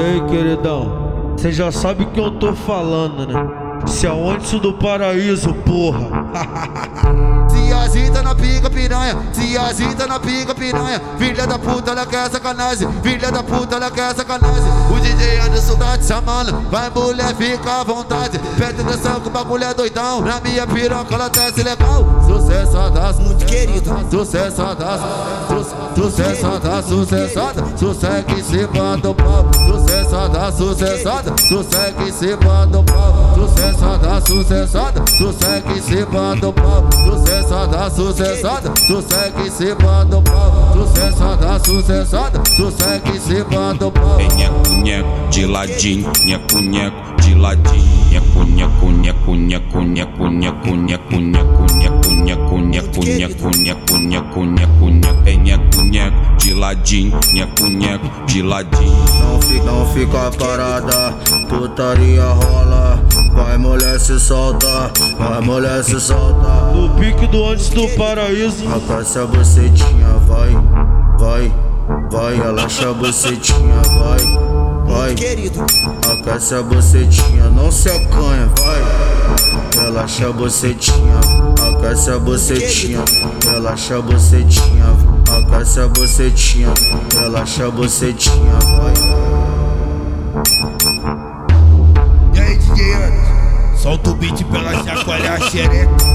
Ei, queridão, você já sabe que eu tô falando, né? Se é onde do paraíso, porra. Se agita na pica piranha, se agita na pica piranha. Filha da puta, ela quer sacanagem. Filha da puta, ela quer sacanagem. O DJ Anderson tá te chamando, vai mulher, fica à vontade. Pede atenção que o bagulho é doidão. Na minha piroca ela desce legal. Sucesso das muito querido. Sucesso das, sucesso das, sucesso Sucesso em cima do pau. Sucesso da sucessada, sucesso em cima do pau. Sucessada, sucessada, sossega em cima do pau. Sucessada, sucessada, sossega em cima do pau. Sucessada, sucessada, sossega em cima do pau. É nheco, nheco, de ladinho, nheco, nheco, de ladinho. Nheco, nheco, nheco, nheco, nheco, nheco, nheco, nheco, nheco, nheco, nheco, nheco, nheco, nheco, é nheco, nheco, de ladinho, nheco, nheco, de ladinho. Não fica, não fica parada, putaria rola. Vai mulher se solta, vai mulher se solta. No pique do antes do paraíso. Acassa a bucetinha, vai, vai, vai. Relaxa a bucetinha, vai. Vai, aquece a bucetinha, não se acanha, vai. Relaxa a bucetinha, aquece a bucetinha, relaxa a bucetinha, aquece a bucetinha, relaxa a bucetinha, vai. Solta o beat pra ela chacoalhar a xereca.